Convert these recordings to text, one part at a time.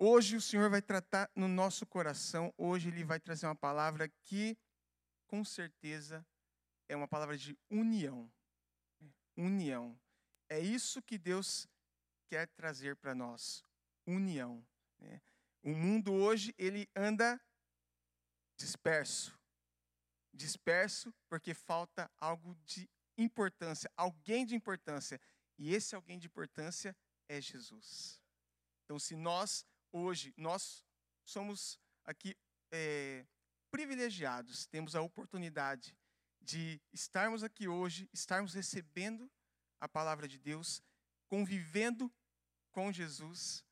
Hoje o Senhor vai tratar no nosso coração, hoje Ele vai trazer uma palavra que, com certeza, é uma palavra de união. União. É isso que Deus quer trazer para nós: união. Né? O mundo hoje, ele anda disperso. Disperso porque falta algo de importância, alguém de importância. E esse alguém de importância é Jesus. Então, se nós hoje, nós somos aqui é, privilegiados, temos a oportunidade de estarmos aqui hoje, estarmos recebendo a palavra de Deus, convivendo com Jesus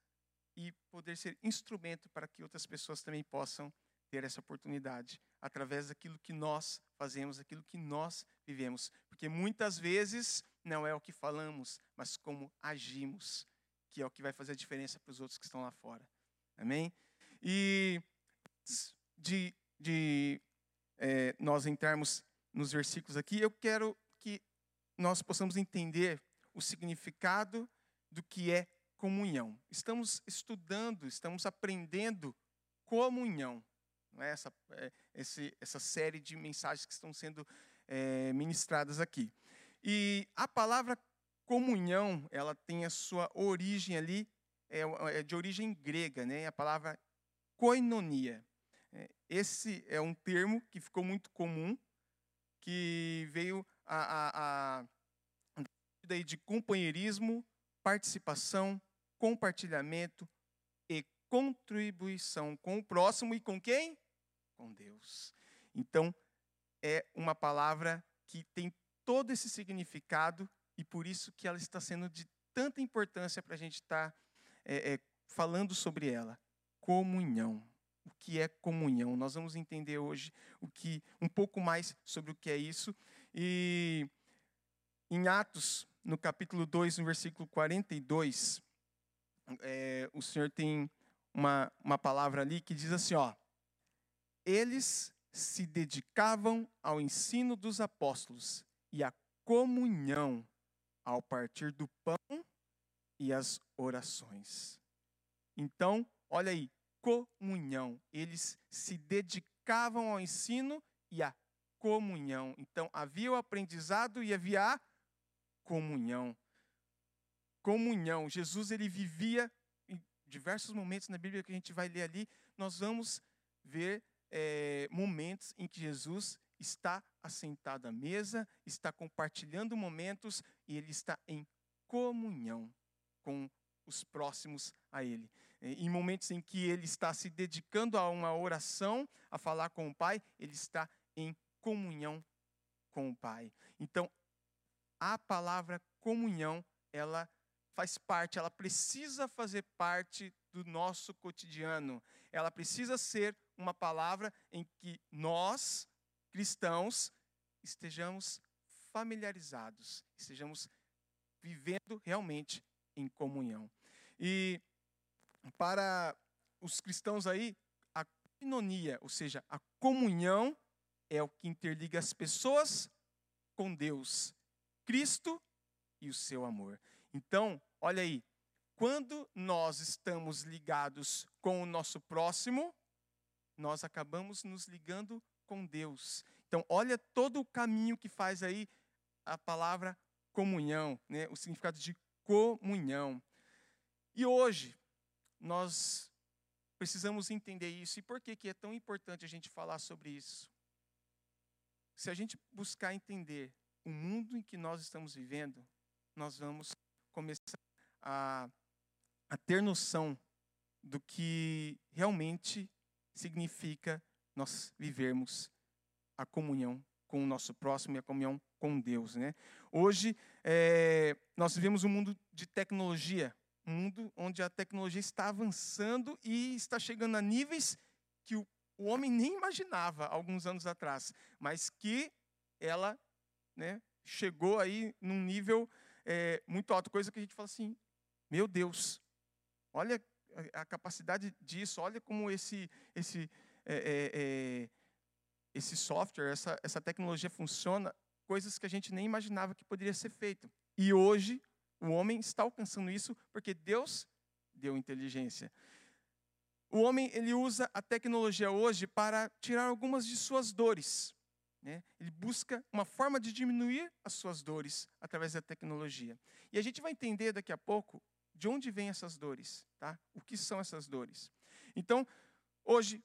e poder ser instrumento para que outras pessoas também possam ter essa oportunidade através daquilo que nós fazemos, daquilo que nós vivemos. Porque muitas vezes não é o que falamos, mas como agimos, que é o que vai fazer a diferença para os outros que estão lá fora. Amém? E de, de é, nós entrarmos nos versículos aqui, eu quero que nós possamos entender o significado do que é comunhão. Estamos estudando, estamos aprendendo comunhão. É essa, é, esse, essa série de mensagens que estão sendo é, ministradas aqui. E a palavra comunhão, ela tem a sua origem ali, é, é de origem grega, né? a palavra koinonia. É, esse é um termo que ficou muito comum, que veio a, a, a de companheirismo, participação, compartilhamento e contribuição com o próximo e com quem? Com Deus. Então, é uma palavra que tem todo esse significado e por isso que ela está sendo de tanta importância para a gente estar tá, é, é, falando sobre ela. Comunhão. O que é comunhão? Nós vamos entender hoje o que um pouco mais sobre o que é isso. E em Atos, no capítulo 2, no versículo 42, é, o Senhor tem uma, uma palavra ali que diz assim: ó, eles se dedicavam ao ensino dos apóstolos e à comunhão ao partir do pão e as orações. Então, olha aí, comunhão. Eles se dedicavam ao ensino e à comunhão. Então, havia o aprendizado e havia a comunhão comunhão. Jesus ele vivia em diversos momentos na Bíblia que a gente vai ler ali. Nós vamos ver é, momentos em que Jesus está assentado à mesa, está compartilhando momentos e ele está em comunhão com os próximos a ele. Em momentos em que ele está se dedicando a uma oração, a falar com o Pai, ele está em comunhão com o Pai. Então, a palavra comunhão, ela faz parte, ela precisa fazer parte do nosso cotidiano. Ela precisa ser uma palavra em que nós, cristãos, estejamos familiarizados, estejamos vivendo realmente em comunhão. E para os cristãos aí, a coinonia, ou seja, a comunhão é o que interliga as pessoas com Deus, Cristo e o seu amor. Então, olha aí, quando nós estamos ligados com o nosso próximo, nós acabamos nos ligando com Deus. Então, olha todo o caminho que faz aí a palavra comunhão, né? o significado de comunhão. E hoje, nós precisamos entender isso. E por que, que é tão importante a gente falar sobre isso? Se a gente buscar entender o mundo em que nós estamos vivendo, nós vamos começar a, a ter noção do que realmente significa nós vivermos a comunhão com o nosso próximo e a comunhão com Deus. Né? Hoje, é, nós vivemos um mundo de tecnologia, um mundo onde a tecnologia está avançando e está chegando a níveis que o, o homem nem imaginava alguns anos atrás, mas que ela né, chegou aí num nível é, muito alto, coisa que a gente fala assim, meu Deus, olha a, a capacidade disso, olha como esse, esse, é, é, é, esse software, essa, essa tecnologia funciona, coisas que a gente nem imaginava que poderia ser feito. E hoje, o homem está alcançando isso porque Deus deu inteligência. o homem ele usa a tecnologia hoje para tirar algumas de suas dores. Né? Ele busca uma forma de diminuir as suas dores através da tecnologia. E a gente vai entender daqui a pouco de onde vêm essas dores, tá? O que são essas dores? Então, hoje,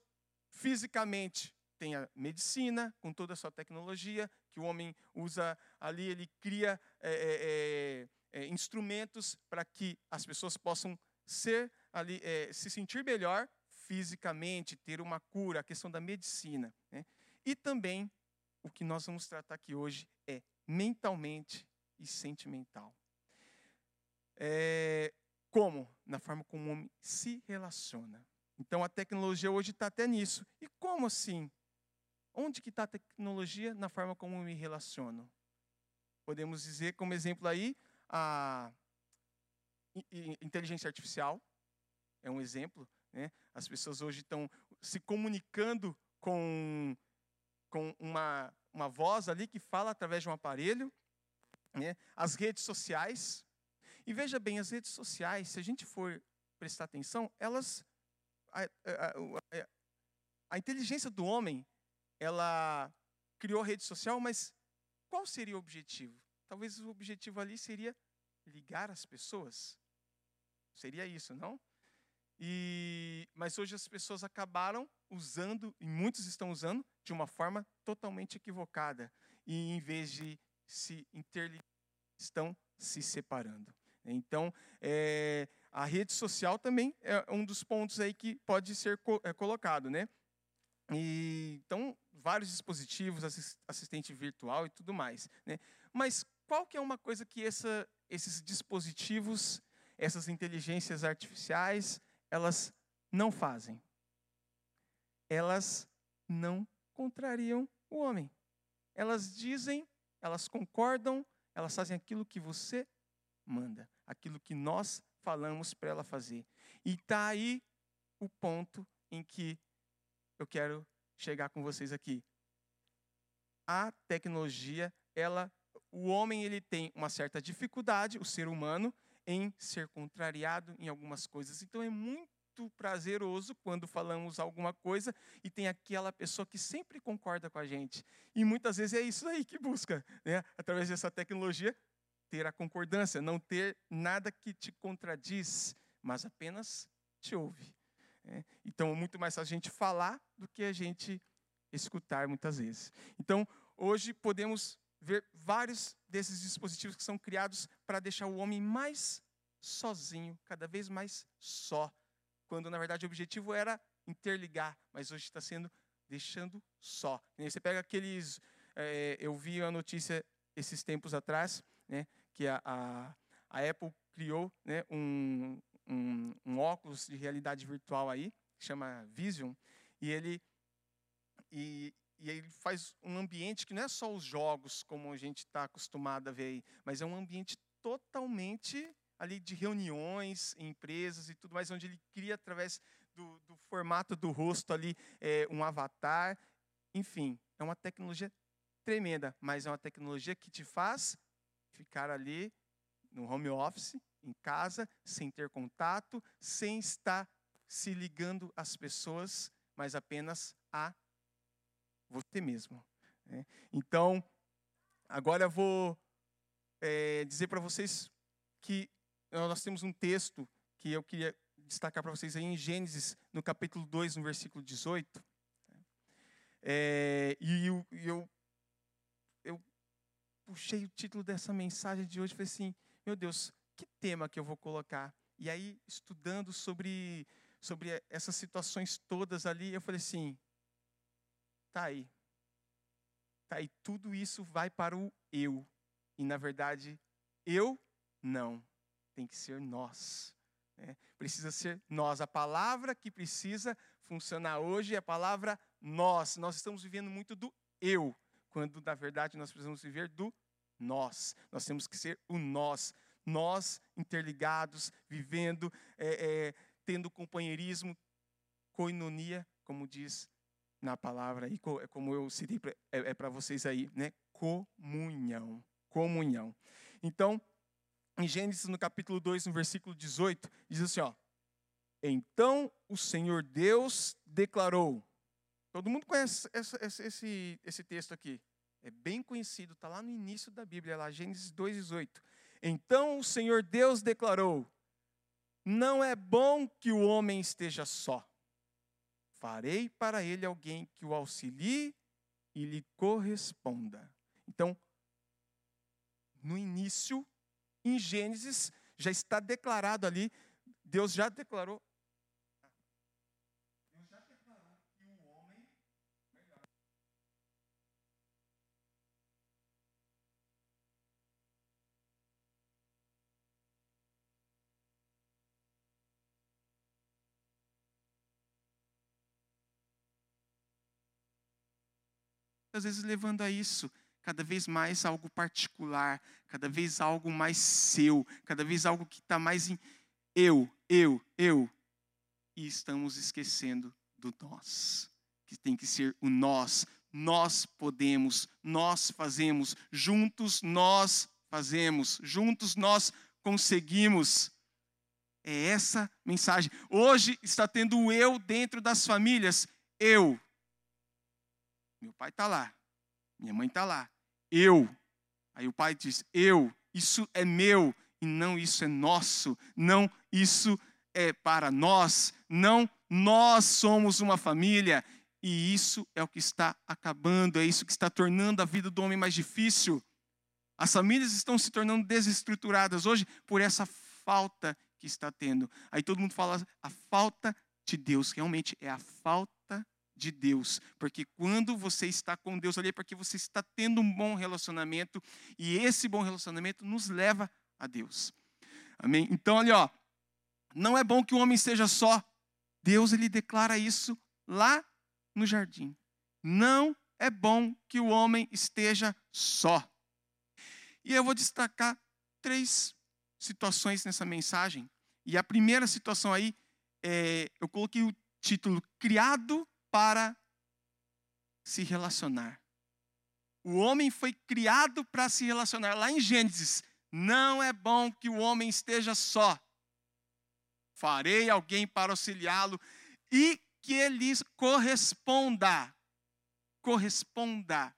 fisicamente, tem a medicina, com toda a sua tecnologia, que o homem usa ali, ele cria é, é, é, instrumentos para que as pessoas possam ser ali, se sentir melhor fisicamente, ter uma cura, a questão da medicina. Né? E também, o que nós vamos tratar aqui hoje é mentalmente e sentimental. É, como? Na forma como o homem se relaciona. Então a tecnologia hoje está até nisso. E como assim? Onde que está a tecnologia na forma como eu me relaciono? Podemos dizer, como exemplo aí, a inteligência artificial é um exemplo. Né? As pessoas hoje estão se comunicando com, com uma, uma voz ali que fala através de um aparelho. Né? As redes sociais. E veja bem, as redes sociais, se a gente for prestar atenção, elas. A, a, a, a inteligência do homem ela criou a rede social, mas qual seria o objetivo? Talvez o objetivo ali seria ligar as pessoas. Seria isso, não? E, mas hoje as pessoas acabaram usando, e muitos estão usando, de uma forma totalmente equivocada. E em vez de se interligar, estão se separando. Então, é, a rede social também é um dos pontos aí que pode ser co é, colocado, né? E, então, vários dispositivos, assistente virtual e tudo mais. Né? Mas qual que é uma coisa que essa, esses dispositivos, essas inteligências artificiais, elas não fazem? Elas não contrariam o homem. Elas dizem, elas concordam, elas fazem aquilo que você manda, aquilo que nós falamos para ela fazer. E está aí o ponto em que eu quero chegar com vocês aqui. A tecnologia, ela, o homem ele tem uma certa dificuldade, o ser humano, em ser contrariado em algumas coisas. Então é muito prazeroso quando falamos alguma coisa e tem aquela pessoa que sempre concorda com a gente. E muitas vezes é isso aí que busca, né? através dessa tecnologia, ter a concordância, não ter nada que te contradiz, mas apenas te ouve. É, então, é muito mais a gente falar do que a gente escutar muitas vezes. Então, hoje podemos ver vários desses dispositivos que são criados para deixar o homem mais sozinho, cada vez mais só, quando na verdade o objetivo era interligar, mas hoje está sendo deixando só. Você pega aqueles, é, eu vi a notícia esses tempos atrás, né, que a, a, a Apple criou né, um, um, um óculos de realidade virtual aí, que chama Vision, e ele, e, e ele faz um ambiente que não é só os jogos, como a gente está acostumado a ver aí, mas é um ambiente totalmente ali de reuniões, empresas e tudo mais, onde ele cria através do, do formato do rosto ali é, um avatar. Enfim, é uma tecnologia tremenda, mas é uma tecnologia que te faz ficar ali no home office, em casa, sem ter contato, sem estar se ligando às pessoas, mas apenas a você mesmo. Né? Então, agora eu vou é, dizer para vocês que nós temos um texto que eu queria destacar para vocês aí em Gênesis, no capítulo 2, no versículo 18. É, e eu, eu, eu puxei o título dessa mensagem de hoje falei assim: meu Deus, que tema que eu vou colocar? E aí, estudando sobre, sobre essas situações todas ali, eu falei assim: tá aí. Tá aí, tudo isso vai para o eu. E, na verdade, eu não. Tem que ser nós. Né? Precisa ser nós. A palavra que precisa funcionar hoje é a palavra nós. Nós estamos vivendo muito do eu, quando, na verdade, nós precisamos viver do nós. Nós temos que ser o nós nós interligados, vivendo, é, é, tendo companheirismo, coinonia, como diz na palavra, e é como eu citei é, é para vocês aí, né? Comunhão. Comunhão. Então, em Gênesis, no capítulo 2, no versículo 18, diz assim: ó, Então o Senhor Deus declarou. Todo mundo conhece esse, esse, esse texto aqui. É bem conhecido, está lá no início da Bíblia, lá Gênesis 2,18. Então o Senhor Deus declarou: Não é bom que o homem esteja só. Farei para ele alguém que o auxilie e lhe corresponda. Então, no início, em Gênesis, já está declarado ali, Deus já declarou às vezes levando a isso, cada vez mais algo particular, cada vez algo mais seu, cada vez algo que está mais em eu, eu, eu. E estamos esquecendo do nós, que tem que ser o nós. Nós podemos, nós fazemos, juntos nós fazemos, juntos nós conseguimos. É essa mensagem. Hoje está tendo o eu dentro das famílias. Eu, meu pai está lá. Minha mãe está lá. Eu. Aí o pai diz: Eu. Isso é meu. E não isso é nosso. Não isso é para nós. Não nós somos uma família. E isso é o que está acabando. É isso que está tornando a vida do homem mais difícil. As famílias estão se tornando desestruturadas hoje por essa falta que está tendo. Aí todo mundo fala a falta de Deus. Realmente é a falta de Deus. Porque quando você está com Deus ali, é porque você está tendo um bom relacionamento, e esse bom relacionamento nos leva a Deus. Amém? Então, ali, ó, não é bom que o homem seja só. Deus, ele declara isso lá no jardim. Não é bom que o homem esteja só. E eu vou destacar três situações nessa mensagem. E a primeira situação aí, é, eu coloquei o título Criado para se relacionar. O homem foi criado para se relacionar. Lá em Gênesis, não é bom que o homem esteja só. Farei alguém para auxiliá-lo e que ele corresponda. Corresponda.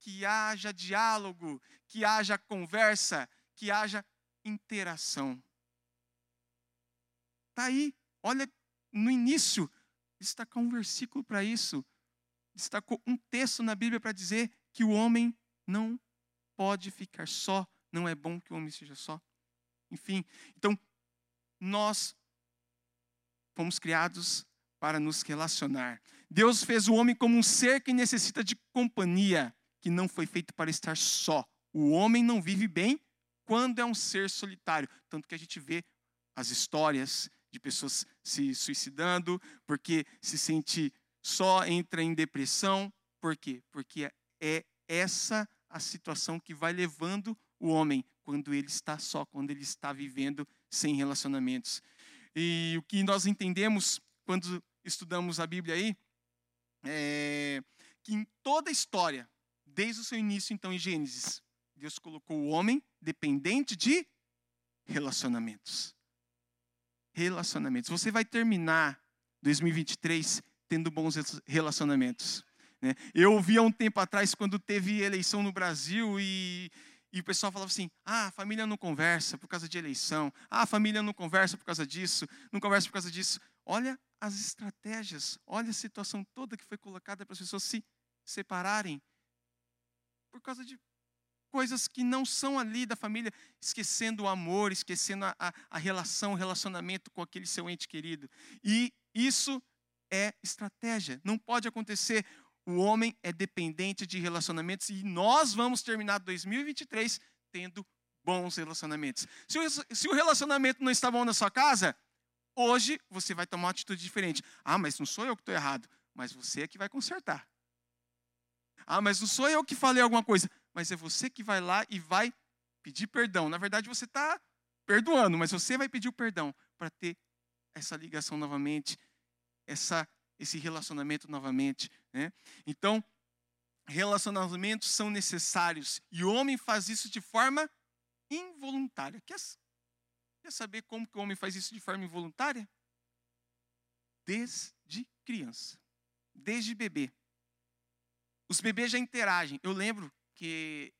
Que haja diálogo, que haja conversa, que haja interação. Está aí, olha no início destacou um versículo para isso, destacou um texto na Bíblia para dizer que o homem não pode ficar só, não é bom que o homem seja só. Enfim, então, nós fomos criados para nos relacionar. Deus fez o homem como um ser que necessita de companhia, que não foi feito para estar só. O homem não vive bem quando é um ser solitário. Tanto que a gente vê as histórias de pessoas se suicidando, porque se sente só, entra em depressão. Por quê? Porque é essa a situação que vai levando o homem quando ele está só, quando ele está vivendo sem relacionamentos. E o que nós entendemos quando estudamos a Bíblia aí é que em toda a história, desde o seu início, então, em Gênesis, Deus colocou o homem dependente de relacionamentos relacionamentos. Você vai terminar 2023 tendo bons relacionamentos. Né? Eu ouvi há um tempo atrás, quando teve eleição no Brasil, e, e o pessoal falava assim: ah, a família não conversa por causa de eleição, ah, a família não conversa por causa disso, não conversa por causa disso. Olha as estratégias, olha a situação toda que foi colocada para as pessoas se separarem por causa de coisas que não são ali da família, esquecendo o amor, esquecendo a, a, a relação, o relacionamento com aquele seu ente querido. E isso é estratégia, não pode acontecer. O homem é dependente de relacionamentos e nós vamos terminar 2023 tendo bons relacionamentos. Se o, se o relacionamento não está bom na sua casa, hoje você vai tomar uma atitude diferente. Ah, mas não sou eu que estou errado, mas você é que vai consertar. Ah, mas não sou eu que falei alguma coisa mas é você que vai lá e vai pedir perdão. Na verdade, você está perdoando, mas você vai pedir o perdão para ter essa ligação novamente, essa, esse relacionamento novamente. Né? Então, relacionamentos são necessários e o homem faz isso de forma involuntária. Quer, quer saber como que o homem faz isso de forma involuntária? desde criança, desde bebê. Os bebês já interagem. Eu lembro que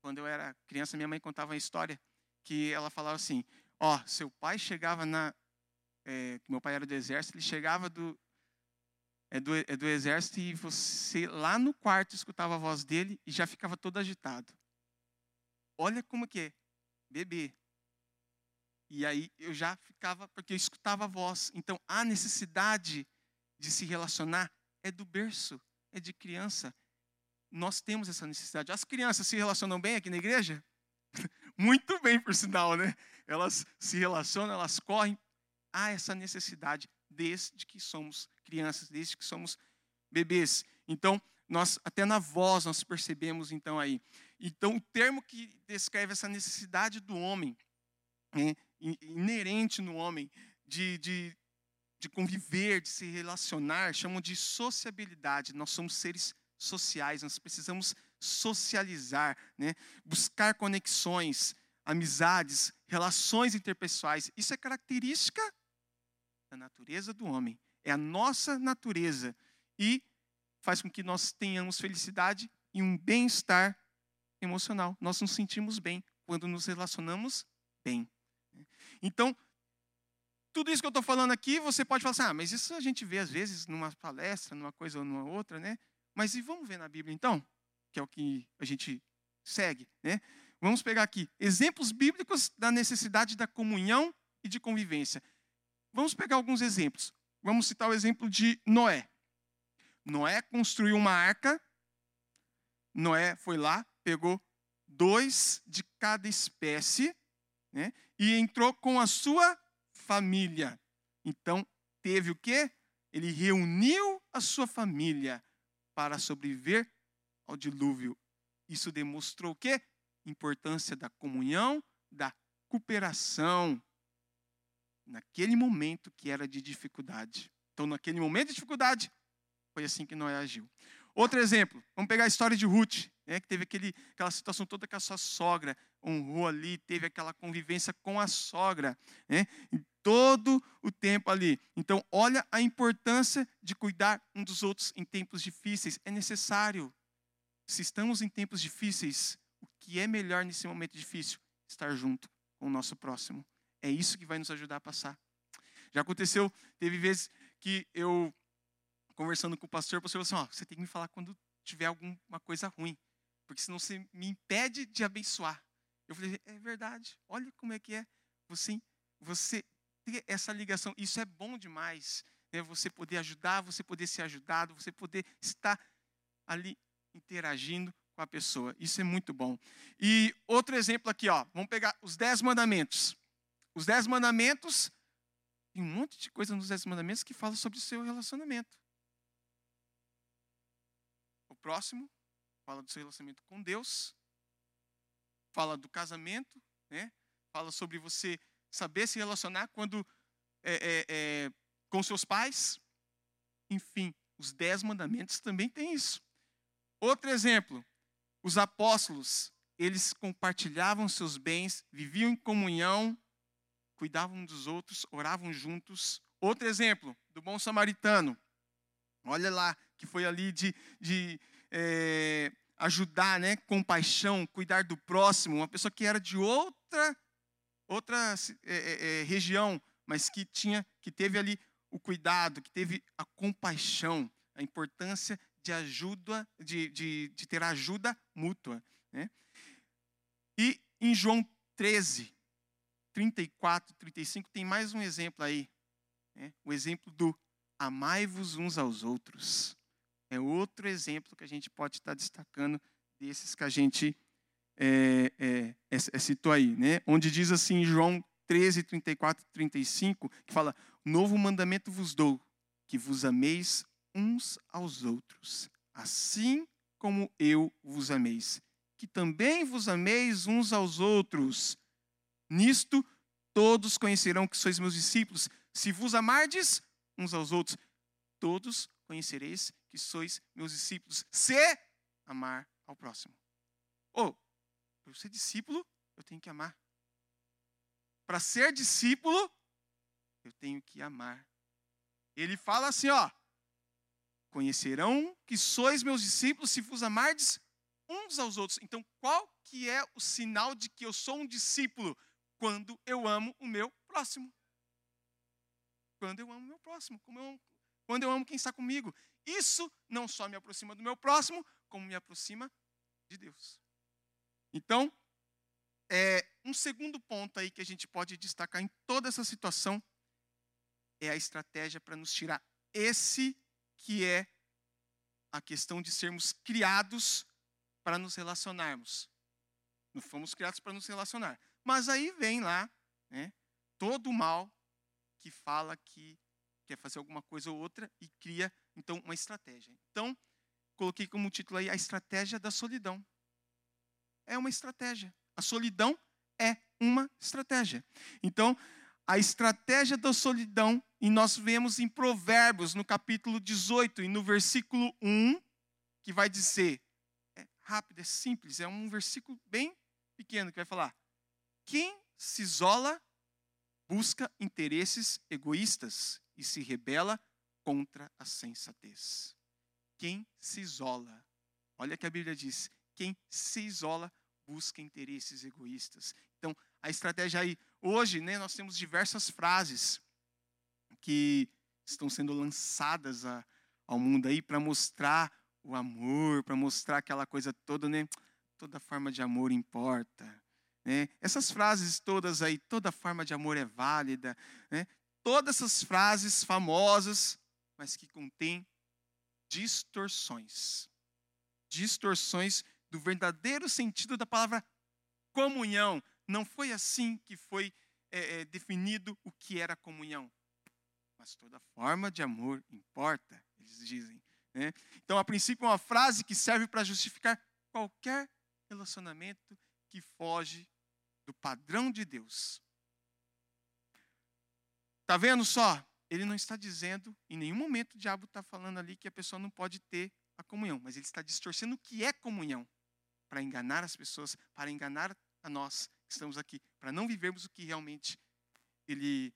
quando eu era criança, minha mãe contava uma história que ela falava assim: ó, seu pai chegava na, é, meu pai era do exército, ele chegava do, é do, é do exército e você lá no quarto escutava a voz dele e já ficava todo agitado. Olha como que é, bebê. E aí eu já ficava, porque eu escutava a voz. Então a necessidade de se relacionar é do berço, é de criança. Nós temos essa necessidade. As crianças se relacionam bem aqui na igreja? Muito bem, por sinal, né? Elas se relacionam, elas correm. Há essa necessidade desde que somos crianças, desde que somos bebês. Então, nós até na voz nós percebemos então aí. Então, o termo que descreve essa necessidade do homem, né, inerente no homem, de, de, de conviver, de se relacionar, chamam de sociabilidade. Nós somos seres sociais, nós precisamos socializar, né, buscar conexões, amizades, relações interpessoais. Isso é característica da natureza do homem. É a nossa natureza. E faz com que nós tenhamos felicidade e um bem-estar emocional. Nós nos sentimos bem quando nos relacionamos bem. Então, tudo isso que eu estou falando aqui, você pode falar assim, ah, mas isso a gente vê às vezes numa palestra, numa coisa ou numa outra, né? Mas e vamos ver na Bíblia então? Que é o que a gente segue, né? Vamos pegar aqui exemplos bíblicos da necessidade da comunhão e de convivência. Vamos pegar alguns exemplos. Vamos citar o exemplo de Noé. Noé construiu uma arca. Noé foi lá, pegou dois de cada espécie, né? E entrou com a sua família. Então, teve o quê? Ele reuniu a sua família para sobreviver ao dilúvio. Isso demonstrou o quê? Importância da comunhão, da cooperação, naquele momento que era de dificuldade. Então, naquele momento de dificuldade, foi assim que Noé agiu. Outro exemplo, vamos pegar a história de Ruth, né, que teve aquele, aquela situação toda com a sua sogra, honrou ali, teve aquela convivência com a sogra, né, todo o tempo ali. Então, olha a importância de cuidar um dos outros em tempos difíceis. É necessário. Se estamos em tempos difíceis, o que é melhor nesse momento difícil? Estar junto com o nosso próximo. É isso que vai nos ajudar a passar. Já aconteceu, teve vezes que eu, conversando com o pastor, o pastor falou assim: ó, você tem que me falar quando tiver alguma coisa ruim, porque senão você me impede de abençoar. Eu falei: é verdade, olha como é que é. Você, você ter essa ligação, isso é bom demais. Né? Você poder ajudar, você poder ser ajudado, você poder estar ali interagindo com a pessoa. Isso é muito bom. E outro exemplo aqui, ó, vamos pegar os dez mandamentos. Os dez mandamentos, tem um monte de coisa nos dez mandamentos que fala sobre o seu relacionamento. O próximo fala do seu relacionamento com Deus, fala do casamento, né? fala sobre você saber se relacionar quando é, é, é, com seus pais. Enfim, os dez mandamentos também têm isso. Outro exemplo, os apóstolos, eles compartilhavam seus bens, viviam em comunhão, cuidavam dos outros, oravam juntos. Outro exemplo, do bom samaritano. Olha lá, que foi ali de, de é, ajudar, né, compaixão, cuidar do próximo. Uma pessoa que era de outra, outra é, é, região, mas que tinha, que teve ali o cuidado, que teve a compaixão, a importância de ajuda, de, de, de ter ajuda mútua. Né? E em João 13, 34, 35, tem mais um exemplo aí. Né? O exemplo do amai-vos uns aos outros. É outro exemplo que a gente pode estar destacando desses que a gente é, é, é, citou aí. Né? Onde diz assim, João 13, 34 e 35, que fala: Novo mandamento vos dou, que vos ameis uns aos outros, assim como eu vos ameis. Que também vos ameis uns aos outros. Nisto todos conhecerão que sois meus discípulos, se vos amardes uns aos outros. Todos conhecereis que sois meus discípulos, se amar ao próximo. Oh, para ser discípulo, eu tenho que amar. Para ser discípulo, eu tenho que amar. Ele fala assim, ó: Conhecerão que sois meus discípulos se vos amardes uns aos outros. Então, qual que é o sinal de que eu sou um discípulo? Quando eu amo o meu próximo. Quando eu amo o meu próximo, como eu, quando eu amo quem está comigo. Isso não só me aproxima do meu próximo, como me aproxima de Deus. Então, é, um segundo ponto aí que a gente pode destacar em toda essa situação é a estratégia para nos tirar esse que é a questão de sermos criados para nos relacionarmos. Não fomos criados para nos relacionar. Mas aí vem lá né, todo o mal que fala que quer fazer alguma coisa ou outra e cria, então, uma estratégia. Então, coloquei como título aí a estratégia da solidão. É uma estratégia. A solidão é uma estratégia. Então, a estratégia da solidão, e nós vemos em Provérbios, no capítulo 18 e no versículo 1, que vai dizer: é rápido, é simples, é um versículo bem pequeno que vai falar: quem se isola busca interesses egoístas e se rebela contra a sensatez. Quem se isola, olha que a Bíblia diz: quem se isola busca interesses egoístas. Então, a estratégia aí, hoje, né, nós temos diversas frases que estão sendo lançadas a, ao mundo aí para mostrar o amor, para mostrar aquela coisa toda, né? Toda forma de amor importa. Né? Essas frases todas aí, toda forma de amor é válida. Né? Todas essas frases famosas, mas que contêm distorções. Distorções do verdadeiro sentido da palavra comunhão. Não foi assim que foi é, é, definido o que era comunhão. Mas toda forma de amor importa, eles dizem. Né? Então, a princípio, é uma frase que serve para justificar qualquer relacionamento que foge do padrão de Deus. Está vendo só? Ele não está dizendo, em nenhum momento o diabo está falando ali que a pessoa não pode ter a comunhão, mas ele está distorcendo o que é comunhão para enganar as pessoas, para enganar a nós que estamos aqui, para não vivermos o que realmente ele,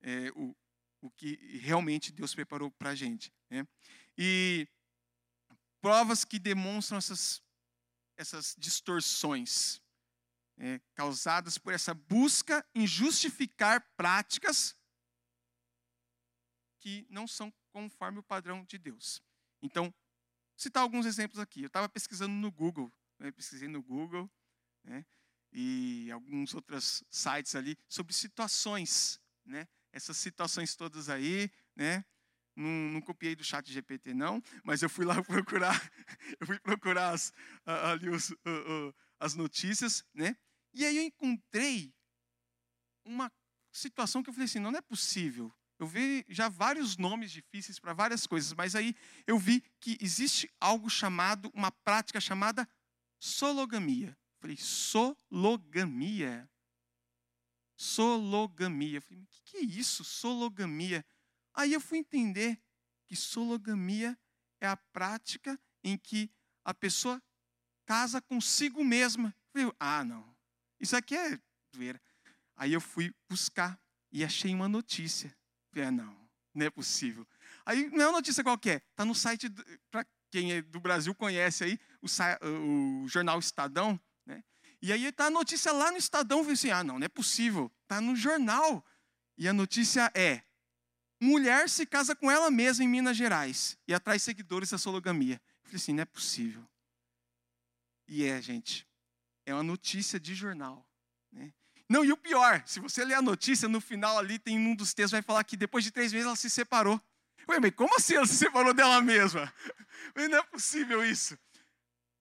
é, o, o que realmente Deus preparou para a gente. Né? E provas que demonstram essas, essas distorções é, causadas por essa busca em justificar práticas que não são conforme o padrão de Deus. Então, citar alguns exemplos aqui. Eu estava pesquisando no Google, né, pesquisei no Google, né, e alguns outros sites ali sobre situações, né? Essas situações todas aí, né? Não, não copiei do chat GPT não, mas eu fui lá procurar, eu fui procurar as, ali os, as notícias, né? E aí eu encontrei uma situação que eu falei assim, não é possível. Eu vi já vários nomes difíceis para várias coisas, mas aí eu vi que existe algo chamado, uma prática chamada sologamia. Eu falei, sologamia? Sologamia. Eu falei, o que, que é isso, sologamia? Aí eu fui entender que sologamia é a prática em que a pessoa casa consigo mesma. Eu falei, ah, não, isso aqui é doeira. Aí eu fui buscar e achei uma notícia. Ah, não, não é possível. Aí não é uma notícia qualquer, está no site, para quem é do Brasil conhece aí, o, o jornal Estadão, né? E aí está a notícia lá no Estadão, falei assim, ah, não, não é possível, está no jornal. E a notícia é, mulher se casa com ela mesma em Minas Gerais e atrai seguidores da sologamia. Eu falei assim, não é possível. E é, gente, é uma notícia de jornal. Né? Não, e o pior, se você ler a notícia, no final ali tem um dos textos vai falar que depois de três meses ela se separou. Ué, mas como assim ela se separou dela mesma? Não é possível isso.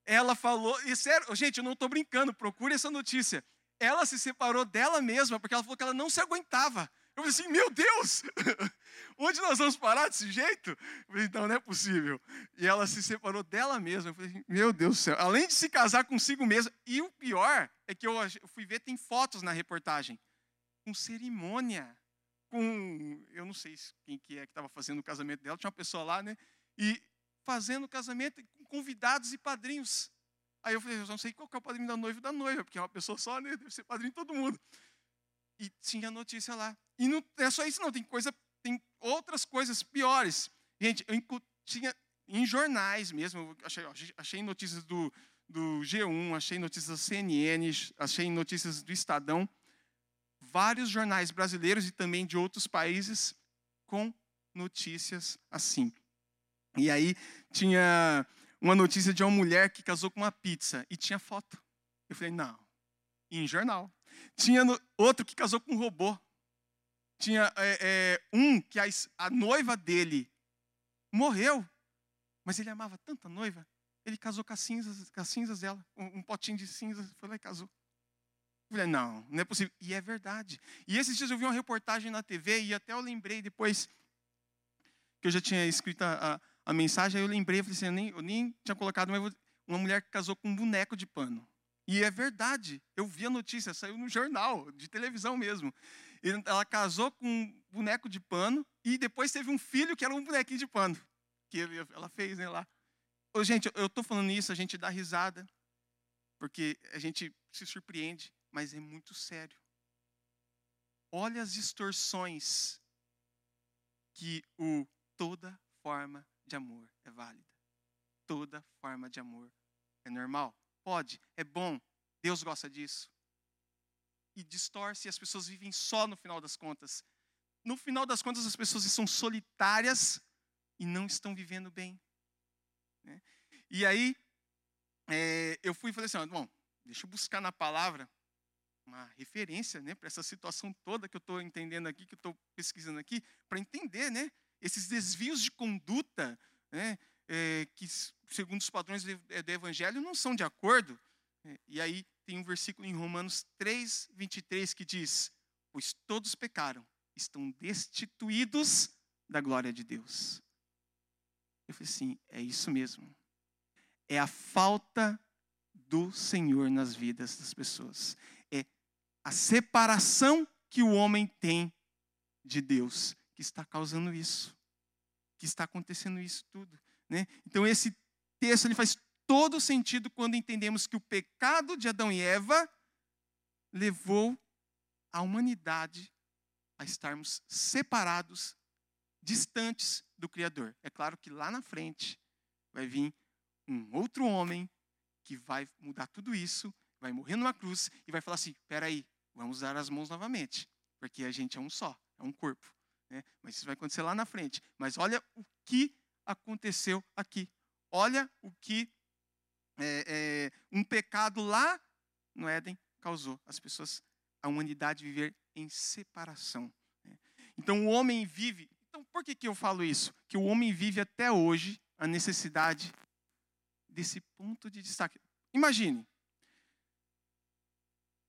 Ela falou, e sério, gente, eu não estou brincando, procure essa notícia. Ela se separou dela mesma porque ela falou que ela não se aguentava. Eu falei assim, meu Deus, onde nós vamos parar desse jeito? Eu falei, não, não é possível. E ela se separou dela mesma. Eu falei, meu Deus do céu. Além de se casar consigo mesma, e o pior é que eu fui ver, tem fotos na reportagem, com cerimônia, com, eu não sei quem que é que estava fazendo o casamento dela, tinha uma pessoa lá, né? E fazendo o casamento com convidados e padrinhos. Aí eu falei, eu não sei qual é o padrinho da noiva e da noiva, porque é uma pessoa só, né? Deve ser padrinho de todo mundo. E tinha notícia lá. E não é só isso, não. Tem coisa, tem outras coisas piores. Gente, eu tinha em jornais mesmo, achei, achei notícias do, do G1, achei notícias da CNN, achei notícias do Estadão, vários jornais brasileiros e também de outros países com notícias assim. E aí tinha uma notícia de uma mulher que casou com uma pizza e tinha foto. Eu falei, não, em jornal. Tinha outro que casou com um robô. Tinha é, é, um que a, a noiva dele morreu, mas ele amava tanto a noiva, ele casou com as cinzas, com as cinzas dela, um, um potinho de cinzas, foi lá e casou. Eu falei, não, não é possível. E é verdade. E esses dias eu vi uma reportagem na TV e até eu lembrei depois que eu já tinha escrito a, a, a mensagem, aí eu lembrei, eu falei assim, eu nem, eu nem tinha colocado, mas uma mulher que casou com um boneco de pano. E é verdade. Eu vi a notícia, saiu no jornal, de televisão mesmo. Ela casou com um boneco de pano e depois teve um filho que era um bonequinho de pano. Que ela fez, né, lá. Ô, gente, eu estou falando isso, a gente dá risada, porque a gente se surpreende, mas é muito sério. Olha as distorções que o toda forma de amor é válida. Toda forma de amor é normal. Pode, é bom, Deus gosta disso. E distorce e as pessoas vivem só no final das contas. No final das contas, as pessoas são solitárias e não estão vivendo bem. Né? E aí, é, eu fui e falei assim: bom, deixa eu buscar na palavra uma referência né, para essa situação toda que eu estou entendendo aqui, que eu estou pesquisando aqui, para entender né, esses desvios de conduta né, é, que, segundo os padrões é, do Evangelho, não são de acordo. É, e aí tem um versículo em Romanos 3, 23 que diz: Pois todos pecaram, estão destituídos da glória de Deus. Eu falei assim: é isso mesmo. É a falta do Senhor nas vidas das pessoas. É a separação que o homem tem de Deus que está causando isso, que está acontecendo isso tudo. Né? Então, esse texto ele faz todo sentido quando entendemos que o pecado de Adão e Eva levou a humanidade a estarmos separados, distantes do Criador. É claro que lá na frente vai vir um outro homem que vai mudar tudo isso, vai morrer numa cruz e vai falar assim: peraí, vamos dar as mãos novamente, porque a gente é um só, é um corpo. Né? Mas isso vai acontecer lá na frente. Mas olha o que aconteceu aqui. Olha o que é, é, um pecado lá no Éden causou. As pessoas, a humanidade viver em separação. Né? Então o homem vive. Então por que, que eu falo isso? Que o homem vive até hoje a necessidade desse ponto de destaque. Imagine.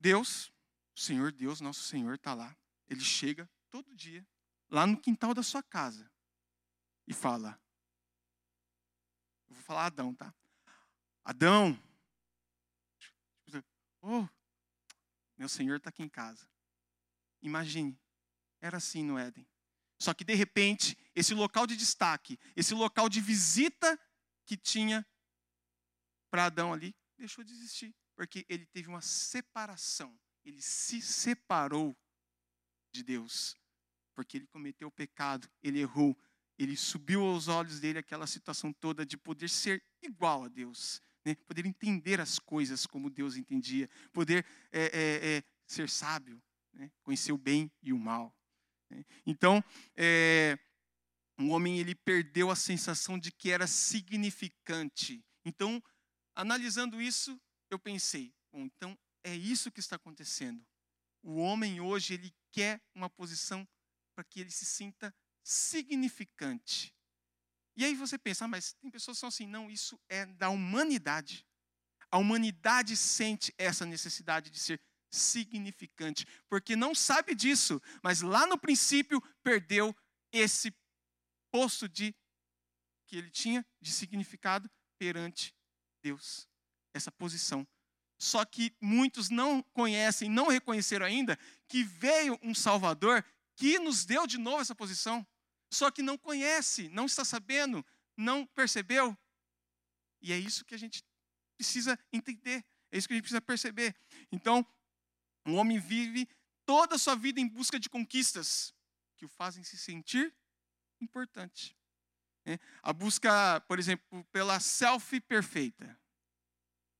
Deus, o Senhor Deus, nosso Senhor, está lá. Ele chega todo dia, lá no quintal da sua casa, e fala: eu vou falar Adão, tá? Adão, oh, meu Senhor está aqui em casa. Imagine, era assim no Éden. Só que de repente, esse local de destaque, esse local de visita que tinha para Adão ali, deixou de existir, porque ele teve uma separação. Ele se separou de Deus, porque ele cometeu o pecado, ele errou, ele subiu aos olhos dele aquela situação toda de poder ser igual a Deus, né? poder entender as coisas como Deus entendia, poder é, é, é, ser sábio, né? conhecer o bem e o mal. Né? Então, é, um homem ele perdeu a sensação de que era significante. Então, analisando isso, eu pensei, bom, então é isso que está acontecendo. O homem hoje ele quer uma posição para que ele se sinta significante. E aí você pensa, ah, mas tem pessoas que são assim, não, isso é da humanidade. A humanidade sente essa necessidade de ser significante, porque não sabe disso, mas lá no princípio perdeu esse posto de que ele tinha de significado perante Deus, essa posição. Só que muitos não conhecem, não reconheceram ainda que veio um Salvador que nos deu de novo essa posição só que não conhece, não está sabendo, não percebeu. E é isso que a gente precisa entender, é isso que a gente precisa perceber. Então, o homem vive toda a sua vida em busca de conquistas. que o fazem se sentir importante. Né? A busca, por exemplo, pela selfie perfeita.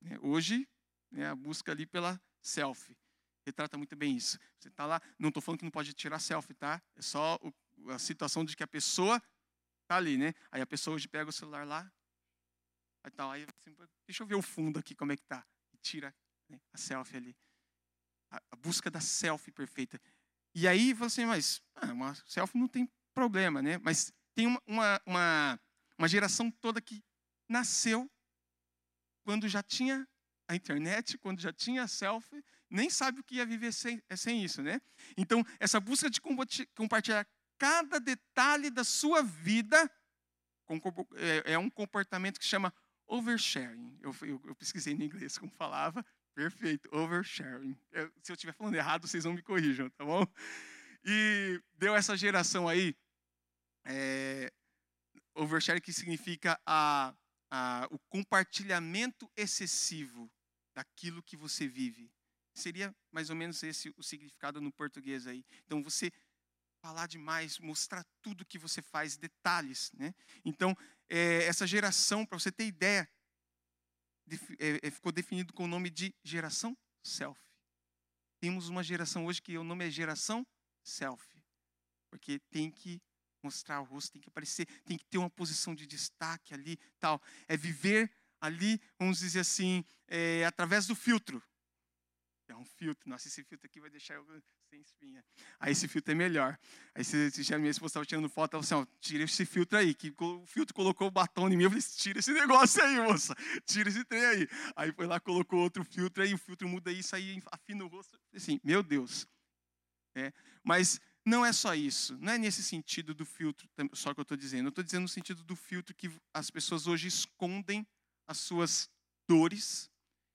Né? Hoje, né, a busca ali pela selfie retrata muito bem isso. Você está lá, não estou falando que não pode tirar selfie, tá? É só o, a situação de que a pessoa está ali, né? Aí a pessoa hoje pega o celular lá, aí, tá, aí assim, deixa eu ver o fundo aqui, como é que tá. E tira né, a selfie ali. A, a, busca da selfie perfeita. E aí você, mas ah, uma selfie não tem problema, né? Mas tem uma, uma, uma, uma geração toda que nasceu quando já tinha a internet, quando já tinha a selfie, nem sabe o que ia viver sem, sem isso, né? Então, essa busca de compartilhar cada detalhe da sua vida é, é um comportamento que chama oversharing. Eu, eu, eu, pesquisei no inglês como falava. Perfeito, oversharing. Se eu estiver falando errado, vocês vão me corrijam, tá bom? E deu essa geração aí, é, oversharing que significa a, a, o compartilhamento excessivo daquilo que você vive. Seria mais ou menos esse o significado no português aí. Então, você falar demais, mostrar tudo que você faz, detalhes. Né? Então, é, essa geração, para você ter ideia, é, é, ficou definido com o nome de geração self. Temos uma geração hoje que o nome é geração self, porque tem que mostrar o rosto, tem que aparecer, tem que ter uma posição de destaque ali, tal. É viver ali, vamos dizer assim, é, através do filtro. É um filtro. Nossa, esse filtro aqui vai deixar eu sem espinha. Aí esse filtro é melhor. Aí se, se minha esposa estava tirando foto, ela assim, ó, tira esse filtro aí. Que o filtro colocou o batom em mim. Eu falei, tira esse negócio aí, moça. Tira esse trem aí. Aí foi lá, colocou outro filtro aí, o filtro muda isso aí, afina o rosto. Assim, meu Deus. É, mas não é só isso. Não é nesse sentido do filtro só que eu estou dizendo. Eu estou dizendo no sentido do filtro que as pessoas hoje escondem as suas dores,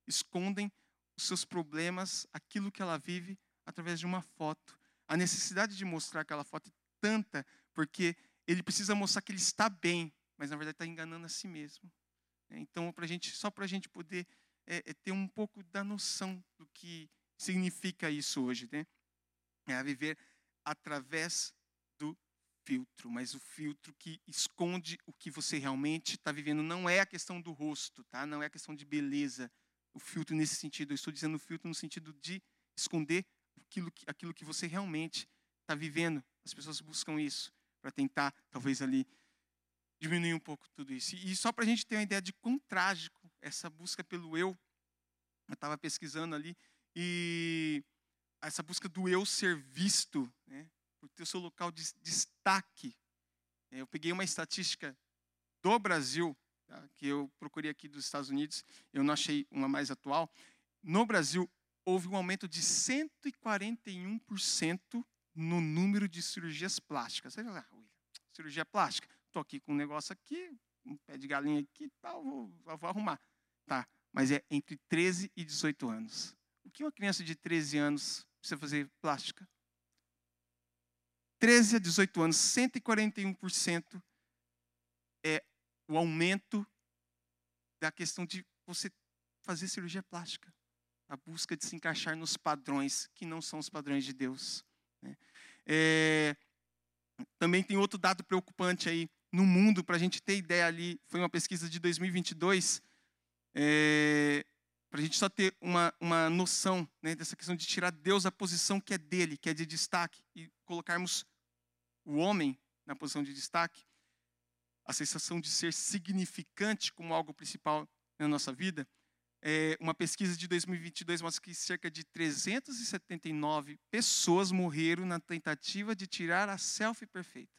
escondem os seus problemas, aquilo que ela vive, através de uma foto. A necessidade de mostrar aquela foto é tanta, porque ele precisa mostrar que ele está bem, mas na verdade está enganando a si mesmo. É, então, pra gente, só para a gente poder é, é, ter um pouco da noção do que significa isso hoje, né? É viver através do filtro, mas o filtro que esconde o que você realmente está vivendo. Não é a questão do rosto, tá? Não é a questão de beleza, o filtro nesse sentido. Eu estou dizendo o filtro no sentido de esconder aquilo que, aquilo que você realmente está vivendo. As pessoas buscam isso para tentar, talvez ali, diminuir um pouco tudo isso. E só para a gente ter uma ideia de quão trágico essa busca pelo eu, eu estava pesquisando ali, e essa busca do eu ser visto, né, por ter o seu local de destaque. Eu peguei uma estatística do Brasil, tá? que eu procurei aqui dos Estados Unidos, eu não achei uma mais atual. No Brasil, houve um aumento de 141% no número de cirurgias plásticas. Você fala, ah, cirurgia plástica, estou aqui com um negócio aqui, um pé de galinha aqui, tal, vou, vou arrumar. Tá, mas é entre 13 e 18 anos. O que uma criança de 13 anos precisa fazer plástica? 13 a 18 anos, 141% é o aumento da questão de você fazer cirurgia plástica. A busca de se encaixar nos padrões que não são os padrões de Deus. Né? É, também tem outro dado preocupante aí no mundo, para a gente ter ideia ali, foi uma pesquisa de 2022, é, para a gente só ter uma, uma noção né, dessa questão de tirar Deus da posição que é dele, que é de destaque, e colocarmos o homem na posição de destaque a sensação de ser significante como algo principal na nossa vida, é, uma pesquisa de 2022 mostra que cerca de 379 pessoas morreram na tentativa de tirar a selfie perfeita.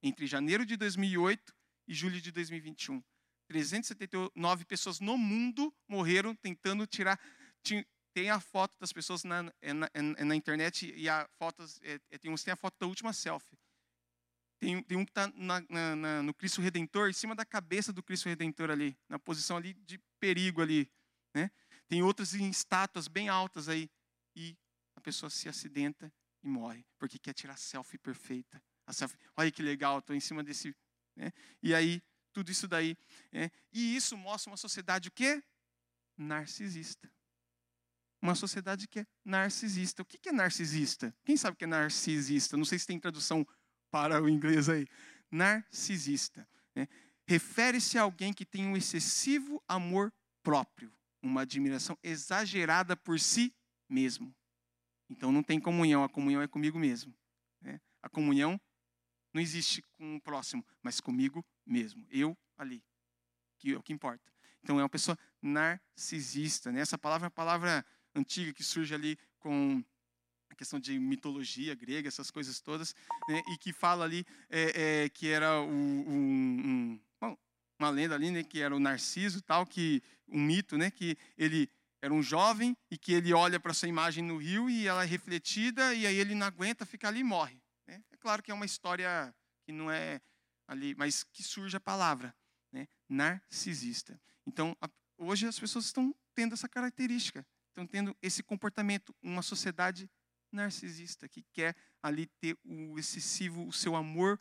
Entre janeiro de 2008 e julho de 2021. 379 pessoas no mundo morreram tentando tirar. Tem a foto das pessoas na, é na, é na internet e a fotos, é, tem tem a foto da última selfie. Tem, tem um que está no Cristo Redentor, em cima da cabeça do Cristo Redentor ali, na posição ali de perigo ali. Né? Tem outras em estátuas bem altas aí. E a pessoa se acidenta e morre, porque quer tirar a selfie perfeita. A selfie, olha que legal, estou em cima desse. Né? E aí, tudo isso daí. Né? E isso mostra uma sociedade o quê? Narcisista. uma sociedade que é narcisista. O que é narcisista? Quem sabe o que é narcisista? Não sei se tem tradução para o inglês aí. Narcisista. Né? Refere-se a alguém que tem um excessivo amor próprio, uma admiração exagerada por si mesmo. Então não tem comunhão, a comunhão é comigo mesmo. Né? A comunhão não existe com o próximo, mas comigo mesmo. Eu ali, que é o que importa. Então é uma pessoa narcisista. Né? Essa palavra é uma palavra antiga que surge ali com a questão de mitologia grega, essas coisas todas, né? e que fala ali é, é, que era o, um, um, uma lenda ali, né? que era o Narciso, tal, que um mito, né? que ele era um jovem e que ele olha para sua imagem no rio e ela é refletida e aí ele não aguenta ficar ali e morre. Né? É claro que é uma história que não é ali, mas que surge a palavra, né? narcisista. Então, hoje as pessoas estão tendo essa característica, estão tendo esse comportamento, uma sociedade narcisista que quer ali ter o excessivo, o seu amor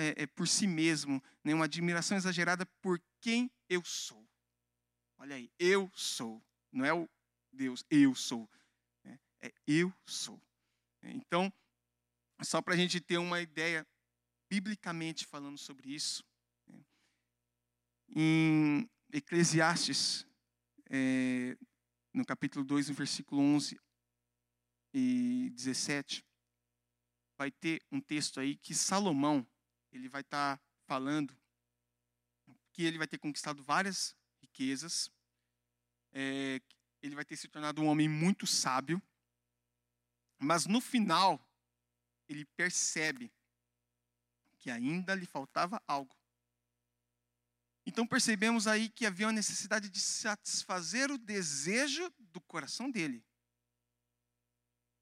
é, é, por si mesmo, né? uma admiração exagerada por quem eu sou. Olha aí, eu sou. Não é o Deus, eu sou. Né? É eu sou. Então, só para a gente ter uma ideia, biblicamente falando sobre isso, né? em Eclesiastes, é, no capítulo 2, no versículo 11 e 17, vai ter um texto aí que Salomão, ele vai estar tá falando que ele vai ter conquistado várias riquezas, é, ele vai ter se tornado um homem muito sábio, mas no final, ele percebe que ainda lhe faltava algo. Então percebemos aí que havia uma necessidade de satisfazer o desejo do coração dele.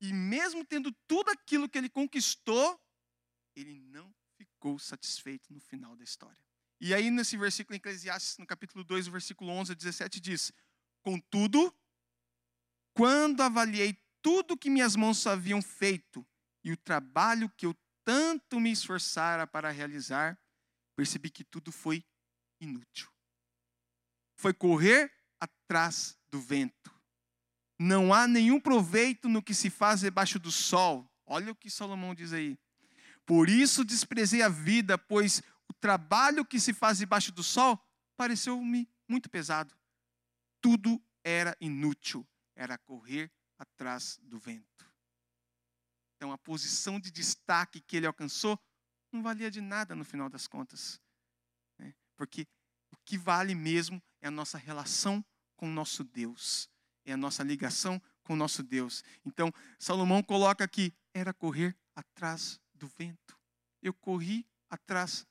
E mesmo tendo tudo aquilo que ele conquistou, ele não ficou satisfeito no final da história. E aí nesse versículo em Eclesiastes, no capítulo 2, versículo 11 a 17 diz: Contudo, quando avaliei tudo que minhas mãos haviam feito e o trabalho que eu tanto me esforçara para realizar, percebi que tudo foi inútil. Foi correr atrás do vento. Não há nenhum proveito no que se faz debaixo do sol. Olha o que Salomão diz aí. Por isso desprezei a vida, pois o trabalho que se faz debaixo do sol pareceu-me muito pesado. Tudo era inútil, era correr atrás do vento. Então a posição de destaque que ele alcançou não valia de nada no final das contas. Né? Porque o que vale mesmo é a nossa relação com o nosso Deus, é a nossa ligação com o nosso Deus. Então Salomão coloca aqui: era correr atrás do vento. Eu corri atrás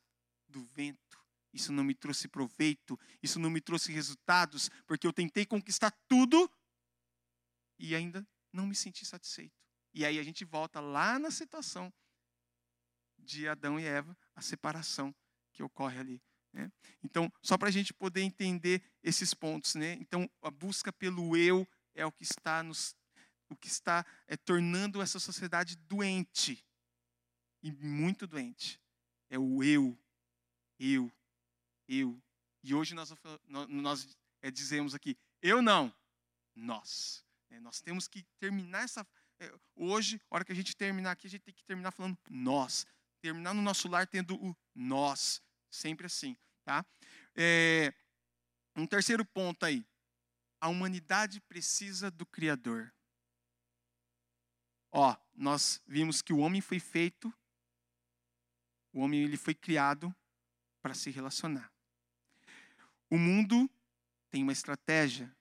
do vento. Isso não me trouxe proveito, isso não me trouxe resultados, porque eu tentei conquistar tudo e ainda não me senti satisfeito. E aí a gente volta lá na situação de Adão e Eva, a separação que ocorre ali. Né? Então, só para a gente poder entender esses pontos, né? Então, a busca pelo eu é o que está nos, o que está é, tornando essa sociedade doente e muito doente. É o eu, eu, eu. E hoje nós, nós é, dizemos aqui, eu não, nós. É, nós temos que terminar essa. É, hoje, a hora que a gente terminar aqui, a gente tem que terminar falando nós. Terminar no nosso lar tendo o nós. Sempre assim. Tá? É, um terceiro ponto aí. A humanidade precisa do Criador. Ó, nós vimos que o homem foi feito, o homem ele foi criado para se relacionar. O mundo tem uma estratégia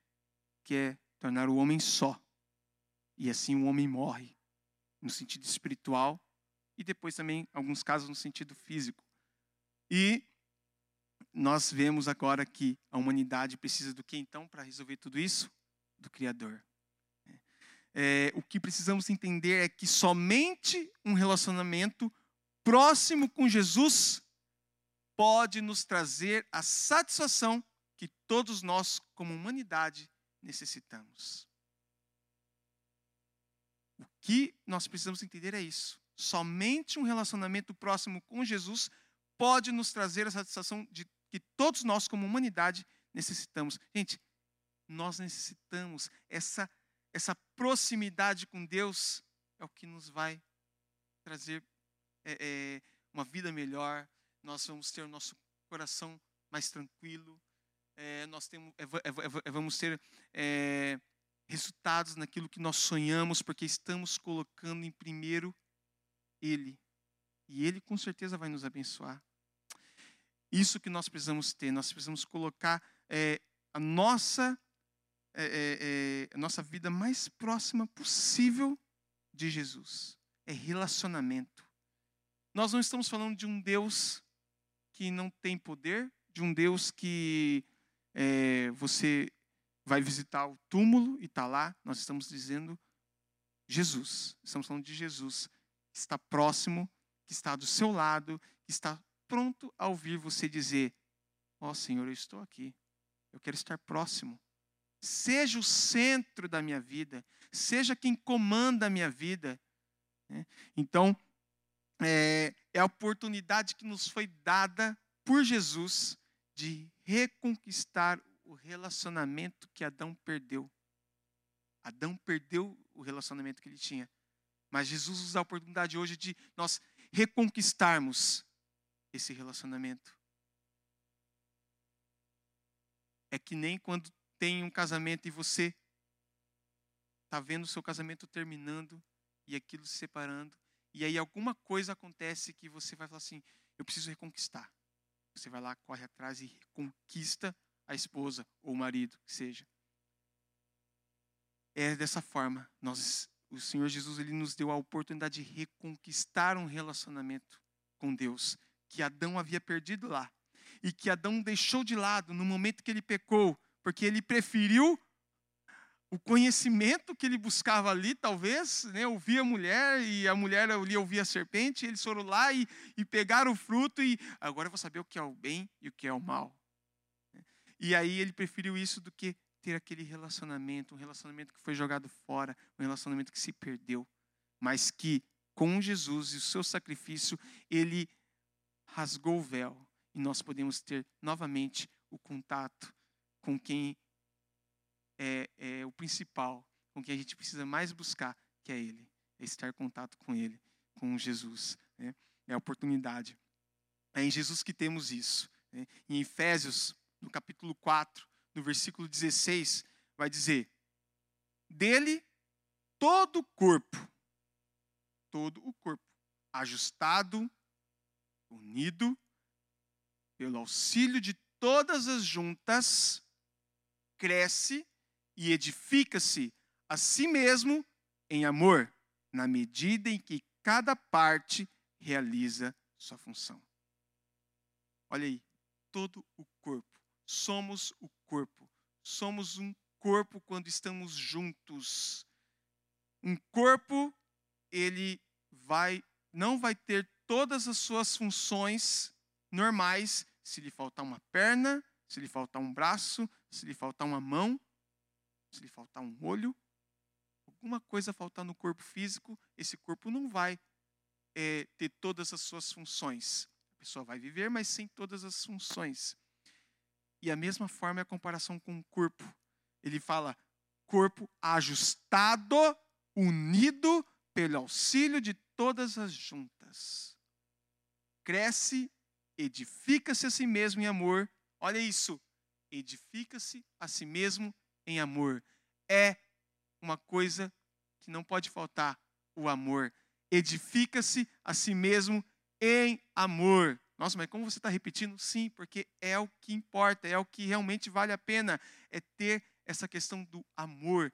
que é tornar o homem só. E assim o homem morre, no sentido espiritual e depois também, alguns casos, no sentido físico. E nós vemos agora que a humanidade precisa do que então para resolver tudo isso? Do Criador. É, o que precisamos entender é que somente um relacionamento próximo com Jesus pode nos trazer a satisfação que todos nós, como humanidade, necessitamos. O que nós precisamos entender é isso. Somente um relacionamento próximo com Jesus pode nos trazer a satisfação de que todos nós, como humanidade, necessitamos. Gente, nós necessitamos essa essa proximidade com Deus é o que nos vai trazer é, é, uma vida melhor. Nós vamos ter o nosso coração mais tranquilo. É, nós temos, é, é, vamos ter resultados naquilo que nós sonhamos, porque estamos colocando em primeiro Ele. E Ele com certeza vai nos abençoar. Isso que nós precisamos ter, nós precisamos colocar é, a nossa é, é, a nossa vida mais próxima possível de Jesus. É relacionamento. Nós não estamos falando de um Deus que não tem poder, de um Deus que é, você vai visitar o túmulo e está lá. Nós estamos dizendo Jesus. Estamos falando de Jesus, que está próximo, que está do seu lado, que está pronto a ouvir você dizer: Ó oh, Senhor, eu estou aqui. Eu quero estar próximo. Seja o centro da minha vida. Seja quem comanda a minha vida. Né? Então, é, é a oportunidade que nos foi dada por Jesus de reconquistar o relacionamento que Adão perdeu. Adão perdeu o relacionamento que ele tinha. Mas Jesus usa a oportunidade hoje de nós reconquistarmos esse relacionamento. É que nem quando tem um casamento e você está vendo o seu casamento terminando e aquilo se separando, e aí alguma coisa acontece que você vai falar assim: eu preciso reconquistar. Você vai lá, corre atrás e conquista a esposa ou o marido, que seja. É dessa forma, nós, o Senhor Jesus ele nos deu a oportunidade de reconquistar um relacionamento com Deus que Adão havia perdido lá e que Adão deixou de lado no momento que ele pecou, porque ele preferiu o conhecimento que ele buscava ali, talvez, né, ouvia a mulher e a mulher ali ouvia a serpente, eles foram lá e, e pegaram o fruto e agora eu vou saber o que é o bem e o que é o mal. E aí ele preferiu isso do que ter aquele relacionamento, um relacionamento que foi jogado fora, um relacionamento que se perdeu, mas que com Jesus e o seu sacrifício, ele rasgou o véu e nós podemos ter novamente o contato com quem é, é o principal, com quem a gente precisa mais buscar, que é Ele, é estar em contato com Ele, com Jesus. Né? É a oportunidade. É em Jesus que temos isso. Né? Em Efésios, no capítulo 4, no versículo 16, vai dizer: Dele todo o corpo, todo o corpo, ajustado, unido, pelo auxílio de todas as juntas, cresce e edifica-se a si mesmo em amor, na medida em que cada parte realiza sua função. Olha aí, todo o corpo. Somos o corpo. Somos um corpo quando estamos juntos. Um corpo, ele vai não vai ter todas as suas funções normais se lhe faltar uma perna, se lhe faltar um braço, se lhe faltar uma mão, se lhe faltar um olho, alguma coisa faltar no corpo físico, esse corpo não vai é, ter todas as suas funções. A pessoa vai viver, mas sem todas as funções. E a mesma forma é a comparação com o corpo. Ele fala corpo ajustado, unido pelo auxílio de todas as juntas. Cresce, edifica-se a si mesmo em amor. Olha isso. Edifica-se a si mesmo em amor. É uma coisa que não pode faltar: o amor. Edifica-se a si mesmo em amor. Nossa, mas como você está repetindo? Sim, porque é o que importa, é o que realmente vale a pena, é ter essa questão do amor.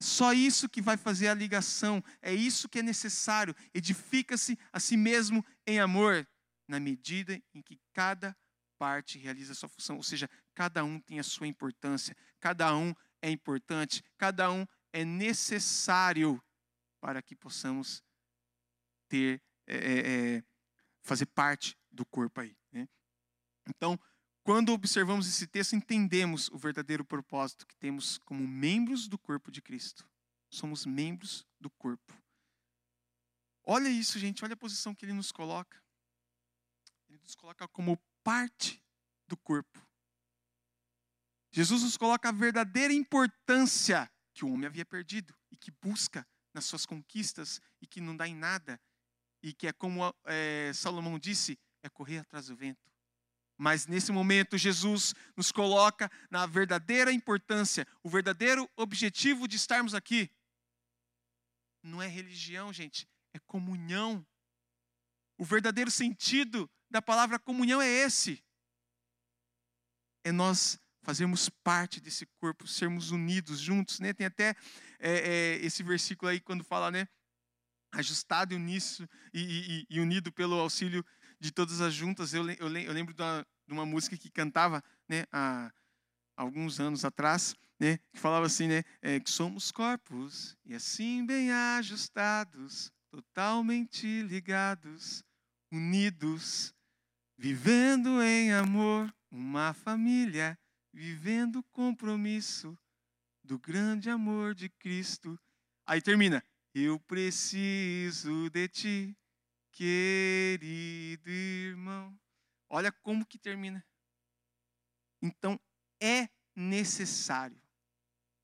Só isso que vai fazer a ligação, é isso que é necessário. Edifica-se a si mesmo em amor, na medida em que cada parte realiza a sua função, ou seja, cada um tem a sua importância, cada um é importante, cada um é necessário para que possamos ter, é, é, é, fazer parte do corpo aí. Né? Então, quando observamos esse texto, entendemos o verdadeiro propósito que temos como membros do corpo de Cristo. Somos membros do corpo. Olha isso, gente, olha a posição que ele nos coloca. Ele nos coloca como parte do corpo. Jesus nos coloca a verdadeira importância que o homem havia perdido e que busca nas suas conquistas e que não dá em nada e que é como é, Salomão disse, é correr atrás do vento. Mas nesse momento, Jesus nos coloca na verdadeira importância, o verdadeiro objetivo de estarmos aqui. Não é religião, gente, é comunhão. O verdadeiro sentido da palavra comunhão é esse: é nós fazermos parte desse corpo, sermos unidos juntos, né? Tem até é, é, esse versículo aí quando fala, né? Ajustado e, uniço, e, e, e unido pelo auxílio de todas as juntas. Eu, eu, eu lembro de uma, de uma, música que cantava, né? Há alguns anos atrás, né? Que falava assim, né? É, que somos corpos e assim bem ajustados, totalmente ligados, unidos, vivendo em amor, uma família vivendo o compromisso do grande amor de Cristo. Aí termina. Eu preciso de ti, querido irmão. Olha como que termina. Então é necessário.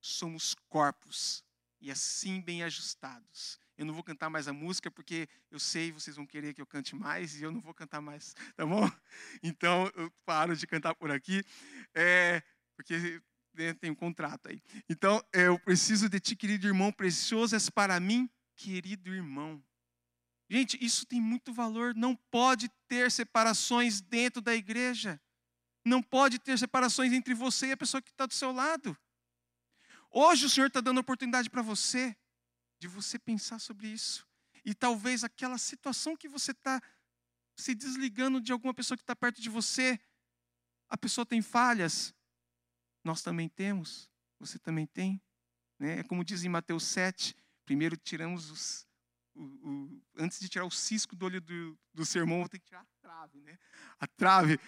Somos corpos e assim bem ajustados. Eu não vou cantar mais a música porque eu sei vocês vão querer que eu cante mais e eu não vou cantar mais, tá bom? Então eu paro de cantar por aqui, é, porque né, tem um contrato aí. Então eu preciso de ti, querido irmão, precioso és para mim, querido irmão. Gente, isso tem muito valor. Não pode ter separações dentro da igreja. Não pode ter separações entre você e a pessoa que está do seu lado. Hoje o Senhor está dando oportunidade para você de você pensar sobre isso. E talvez aquela situação que você está se desligando de alguma pessoa que está perto de você, a pessoa tem falhas, nós também temos, você também tem. Né? É como diz em Mateus 7, primeiro tiramos os, o, o, antes de tirar o cisco do olho do, do sermão, vou ter que tirar a trave, né? A trave,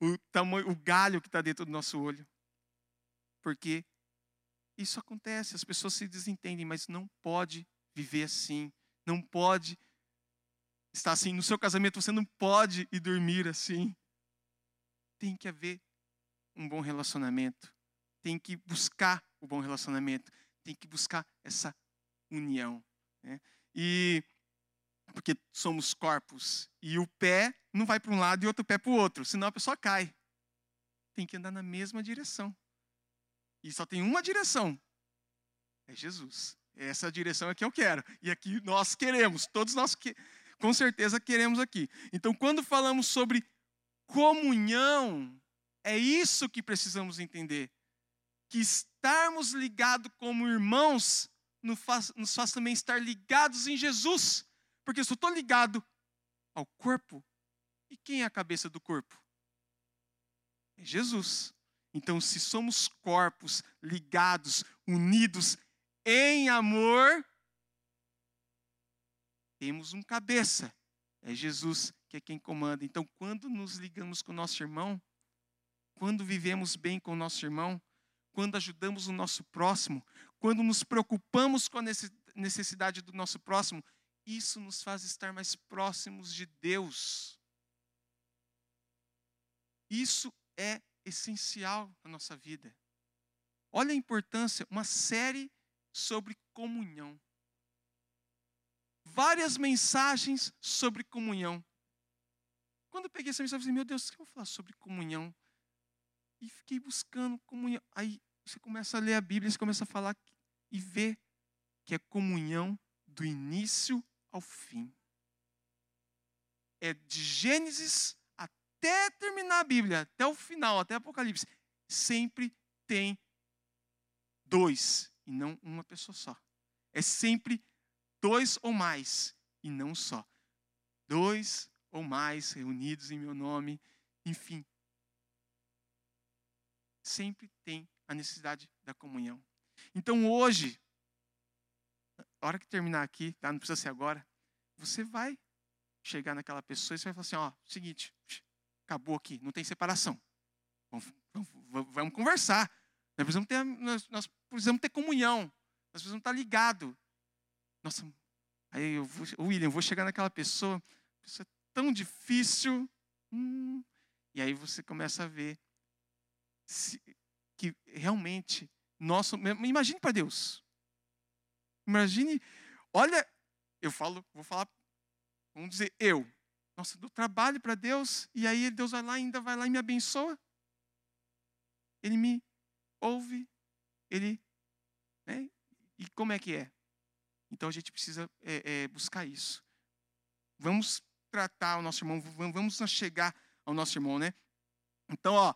o tamanho, o galho que está dentro do nosso olho. Porque isso acontece, as pessoas se desentendem, mas não pode viver assim, não pode estar assim. No seu casamento você não pode ir dormir assim. Tem que haver um bom relacionamento, tem que buscar o bom relacionamento, tem que buscar essa união. Né? E porque somos corpos e o pé não vai para um lado e outro pé para o outro, senão a pessoa cai. Tem que andar na mesma direção. E só tem uma direção: é Jesus. Essa direção é que eu quero. E aqui nós queremos, todos nós que, com certeza queremos aqui. Então, quando falamos sobre comunhão, é isso que precisamos entender. Que estarmos ligados como irmãos nos faz, nos faz também estar ligados em Jesus. Porque se eu estou ligado ao corpo, e quem é a cabeça do corpo? É Jesus. Então, se somos corpos ligados, unidos em amor, temos um cabeça. É Jesus que é quem comanda. Então, quando nos ligamos com o nosso irmão, quando vivemos bem com o nosso irmão, quando ajudamos o nosso próximo, quando nos preocupamos com a necessidade do nosso próximo, isso nos faz estar mais próximos de Deus. Isso é essencial na nossa vida. Olha a importância, uma série sobre comunhão. Várias mensagens sobre comunhão. Quando eu peguei essa mensagem, eu falei, meu Deus, o que eu vou falar sobre comunhão? E fiquei buscando comunhão. Aí você começa a ler a Bíblia, você começa a falar e ver que é comunhão do início ao fim. É de Gênesis até terminar a Bíblia, até o final, até Apocalipse, sempre tem dois e não uma pessoa só. É sempre dois ou mais e não só. Dois ou mais reunidos em meu nome, enfim. Sempre tem a necessidade da comunhão. Então hoje, a hora que terminar aqui, tá? não precisa ser agora, você vai chegar naquela pessoa e você vai falar assim, ó, seguinte, acabou aqui, não tem separação. Vamos, vamos, vamos conversar. Nós precisamos, ter, nós, nós, precisamos ter comunhão. Nós precisamos estar ligados. Nossa, aí eu vou, William, eu vou chegar naquela pessoa, pessoa é tão difícil. Hum, e aí você começa a ver se, que realmente nosso. Imagine para Deus. Imagine, olha, eu falo, vou falar, vamos dizer, eu. Nossa, do trabalho para Deus, e aí Deus vai lá, ainda vai lá e me abençoa. Ele me ouve, ele. Né? E como é que é? Então a gente precisa é, é, buscar isso. Vamos tratar o nosso irmão, vamos chegar ao nosso irmão, né? Então, ó,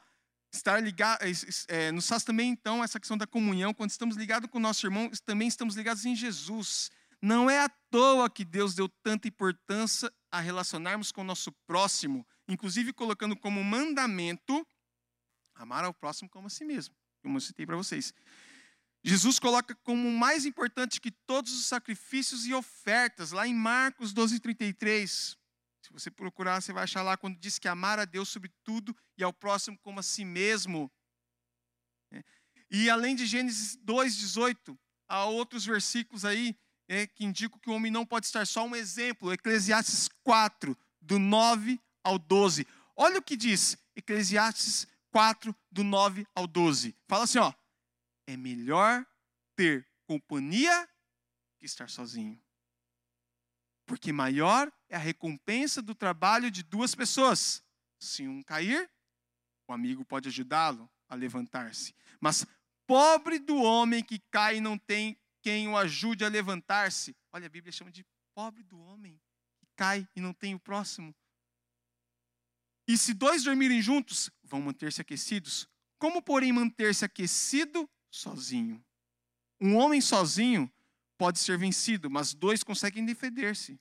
estar ligado, é, nos faz também então essa questão da comunhão, quando estamos ligados com o nosso irmão, também estamos ligados em Jesus. Não é à toa que Deus deu tanta importância a relacionarmos com o nosso próximo, inclusive colocando como mandamento amar ao próximo como a si mesmo, como eu citei para vocês. Jesus coloca como mais importante que todos os sacrifícios e ofertas, lá em Marcos 12, 33. Se você procurar, você vai achar lá quando diz que amar a Deus sobre tudo e ao próximo como a si mesmo. É. E além de Gênesis 2,18, há outros versículos aí é, que indicam que o homem não pode estar só um exemplo. Eclesiastes 4, do 9 ao 12. Olha o que diz Eclesiastes 4, do 9 ao 12. Fala assim, ó. É melhor ter companhia que estar sozinho. Porque maior é a recompensa do trabalho de duas pessoas. Se um cair, o amigo pode ajudá-lo a levantar-se. Mas pobre do homem que cai e não tem quem o ajude a levantar-se. Olha, a Bíblia chama de pobre do homem que cai e não tem o próximo. E se dois dormirem juntos, vão manter-se aquecidos. Como, porém, manter-se aquecido sozinho? Um homem sozinho pode ser vencido, mas dois conseguem defender-se.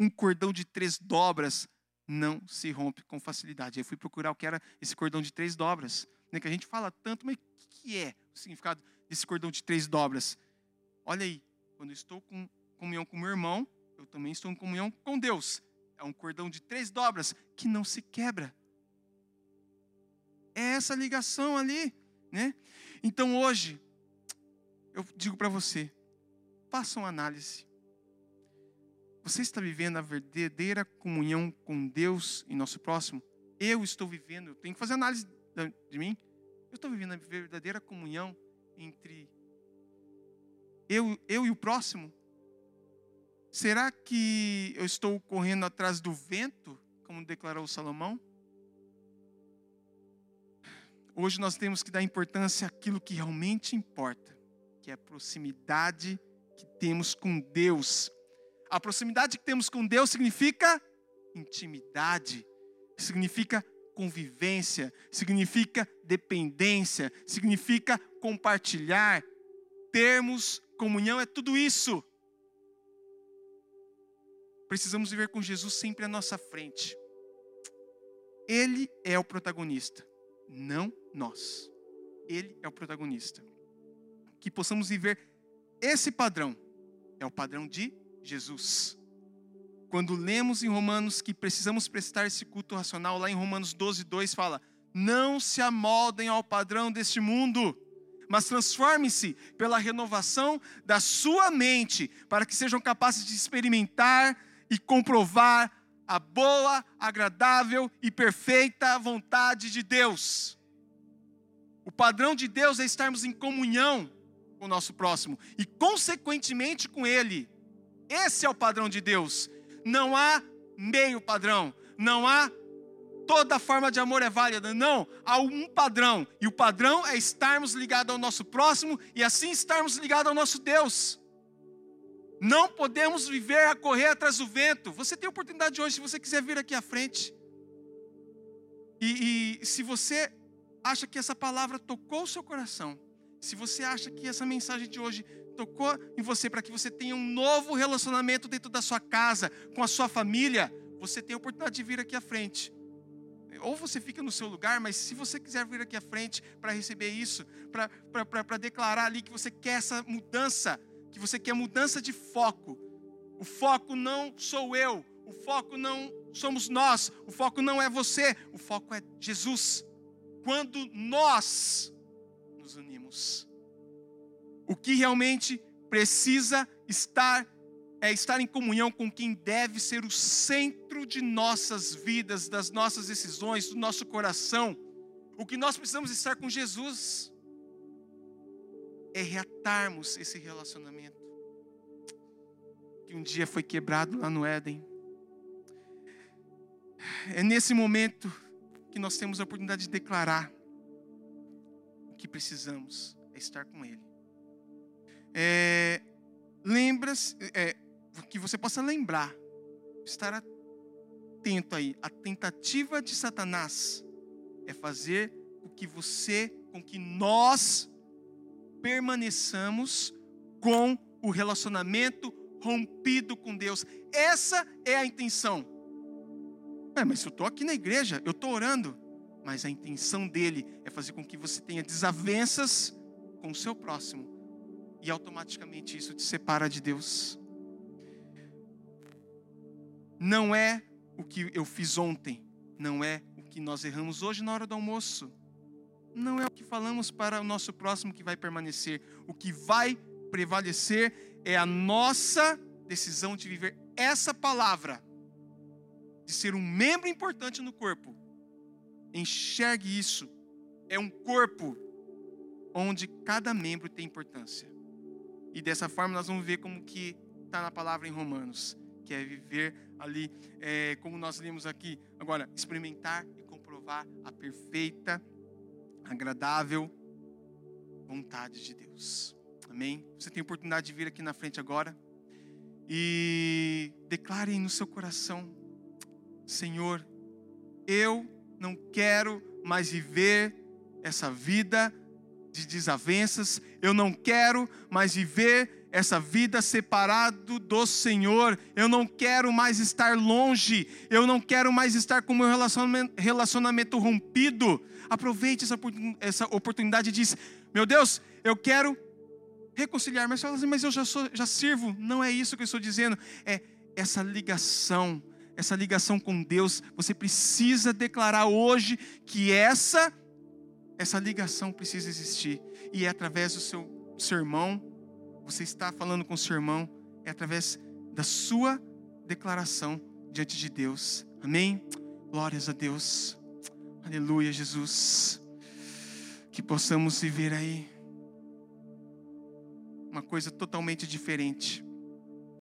Um cordão de três dobras não se rompe com facilidade. Aí fui procurar o que era esse cordão de três dobras, né, que a gente fala tanto, mas o que é o significado desse cordão de três dobras? Olha aí, quando eu estou com comunhão com meu irmão, eu também estou em comunhão com Deus. É um cordão de três dobras que não se quebra. É essa ligação ali, né? Então hoje, eu digo para você, faça uma análise. Você está vivendo a verdadeira comunhão com Deus e nosso próximo? Eu estou vivendo, eu tenho que fazer análise de mim. Eu estou vivendo a verdadeira comunhão entre eu, eu e o próximo? Será que eu estou correndo atrás do vento, como declarou Salomão? Hoje nós temos que dar importância àquilo que realmente importa, que é a proximidade que temos com Deus. A proximidade que temos com Deus significa intimidade, significa convivência, significa dependência, significa compartilhar. Termos comunhão é tudo isso. Precisamos viver com Jesus sempre à nossa frente. Ele é o protagonista, não nós. Ele é o protagonista. Que possamos viver esse padrão, é o padrão de Jesus. Quando lemos em Romanos que precisamos prestar esse culto racional, lá em Romanos 12, 2 fala: Não se amoldem ao padrão deste mundo, mas transformem-se pela renovação da sua mente, para que sejam capazes de experimentar e comprovar a boa, agradável e perfeita vontade de Deus. O padrão de Deus é estarmos em comunhão com o nosso próximo e, consequentemente, com Ele. Esse é o padrão de Deus. Não há meio padrão, não há toda forma de amor é válida. Não, há um padrão. E o padrão é estarmos ligados ao nosso próximo e assim estarmos ligados ao nosso Deus. Não podemos viver a correr atrás do vento. Você tem oportunidade hoje, se você quiser vir aqui à frente. E, e se você acha que essa palavra tocou o seu coração, se você acha que essa mensagem de hoje tocou em você para que você tenha um novo relacionamento dentro da sua casa, com a sua família, você tem a oportunidade de vir aqui à frente. Ou você fica no seu lugar, mas se você quiser vir aqui à frente para receber isso, para declarar ali que você quer essa mudança, que você quer mudança de foco. O foco não sou eu, o foco não somos nós, o foco não é você, o foco é Jesus. Quando nós nos unimos, o que realmente precisa estar é estar em comunhão com quem deve ser o centro de nossas vidas, das nossas decisões, do nosso coração. O que nós precisamos estar com Jesus. é reatarmos esse relacionamento que um dia foi quebrado lá no Éden. É nesse momento que nós temos a oportunidade de declarar o que precisamos é estar com Ele. É, lembra-se, é, que você possa lembrar, estar atento aí. A tentativa de Satanás é fazer com que você, com que nós permaneçamos com o relacionamento rompido com Deus. Essa é a intenção. É, mas eu estou aqui na igreja, eu estou orando. Mas a intenção dele é fazer com que você tenha desavenças com o seu próximo. E automaticamente isso te separa de Deus. Não é o que eu fiz ontem. Não é o que nós erramos hoje na hora do almoço. Não é o que falamos para o nosso próximo que vai permanecer. O que vai prevalecer é a nossa decisão de viver essa palavra, de ser um membro importante no corpo. Enxergue isso. É um corpo onde cada membro tem importância. E dessa forma nós vamos ver como que está na palavra em Romanos, que é viver ali, é, como nós lemos aqui, agora, experimentar e comprovar a perfeita, agradável vontade de Deus. Amém? Você tem oportunidade de vir aqui na frente agora e declare no seu coração: Senhor, eu não quero mais viver essa vida de desavenças, eu não quero mais viver essa vida separado do Senhor, eu não quero mais estar longe, eu não quero mais estar com meu relacionamento, relacionamento rompido. Aproveite essa, essa oportunidade e diz: Meu Deus, eu quero reconciliar, mas assim, mas eu já, sou, já sirvo. Não é isso que eu estou dizendo, é essa ligação, essa ligação com Deus. Você precisa declarar hoje que essa, essa ligação precisa existir. E é através do seu sermão, você está falando com seu irmão, é através da sua declaração diante de Deus. Amém? Glórias a Deus. Aleluia, Jesus. Que possamos viver aí uma coisa totalmente diferente.